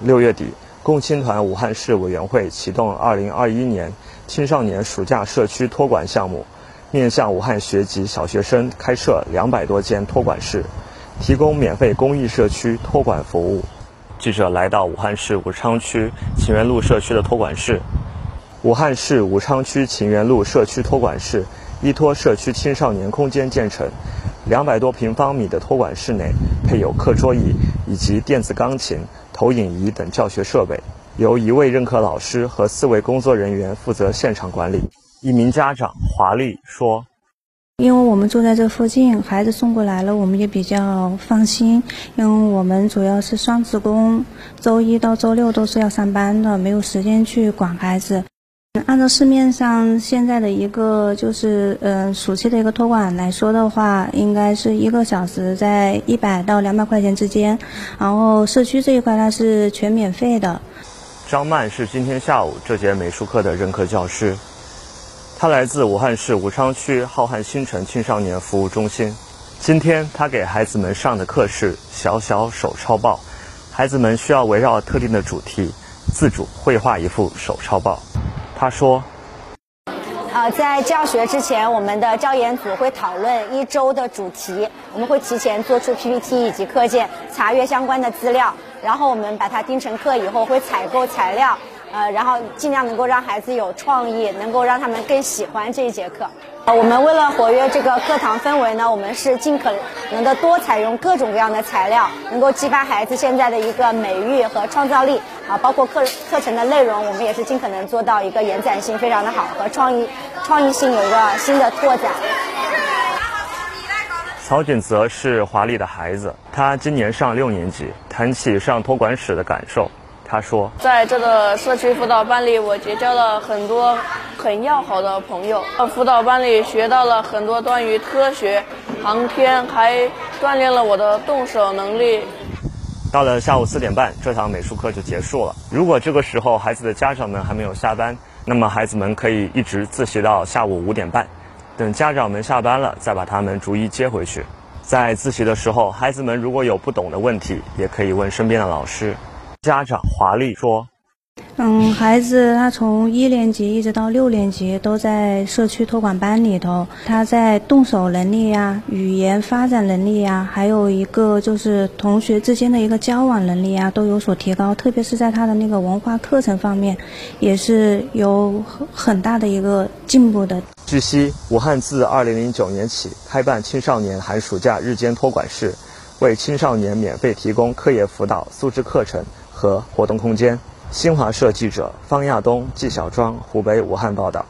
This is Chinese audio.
六月底，共青团武汉市委员会启动2021年青少年暑假社区托管项目，面向武汉学籍小学生开设两百多间托管室，提供免费公益社区托管服务。记者来到武汉市武昌区秦园路社区的托管室。武汉市武昌区秦园路社区托管室依托社区青少年空间建成，两百多平方米的托管室内配有课桌椅以及电子钢琴。投影仪等教学设备，由一位任课老师和四位工作人员负责现场管理。一名家长华丽说：“因为我们住在这附近，孩子送过来了，我们也比较放心。因为我们主要是双职工，周一到周六都是要上班的，没有时间去管孩子。”按照市面上现在的一个就是呃暑期的一个托管来说的话，应该是一个小时在一百到两百块钱之间，然后社区这一块它是全免费的。张曼是今天下午这节美术课的任课教师，他来自武汉市武昌区浩瀚星城青少年服务中心。今天他给孩子们上的课是小小手抄报，孩子们需要围绕特定的主题自主绘画一幅手抄报。他说：“呃，在教学之前，我们的教研组会讨论一周的主题，我们会提前做出 PPT 以及课件，查阅相关的资料，然后我们把它定成课以后会采购材料，呃，然后尽量能够让孩子有创意，能够让他们更喜欢这一节课。”我们为了活跃这个课堂氛围呢，我们是尽可能的多采用各种各样的材料，能够激发孩子现在的一个美育和创造力啊。包括课课程的内容，我们也是尽可能做到一个延展性非常的好和创意创意性有一个新的拓展。曹锦泽是华丽的孩子，他今年上六年级，谈起上托管室的感受。他说：“在这个社区辅导班里，我结交了很多很要好的朋友。辅导班里学到了很多关于科学、航天，还锻炼了我的动手能力。”到了下午四点半，这堂美术课就结束了。如果这个时候孩子的家长们还没有下班，那么孩子们可以一直自习到下午五点半，等家长们下班了，再把他们逐一接回去。在自习的时候，孩子们如果有不懂的问题，也可以问身边的老师。家长华丽说：“嗯，孩子他从一年级一直到六年级都在社区托管班里头，他在动手能力呀、语言发展能力呀，还有一个就是同学之间的一个交往能力呀，都有所提高。特别是在他的那个文化课程方面，也是有很很大的一个进步的。”据悉，武汉自2009年起开办青少年寒暑假日间托管室，为青少年免费提供课业辅导、素质课程。和活动空间。新华社记者方亚东、纪晓庄，湖北武汉报道。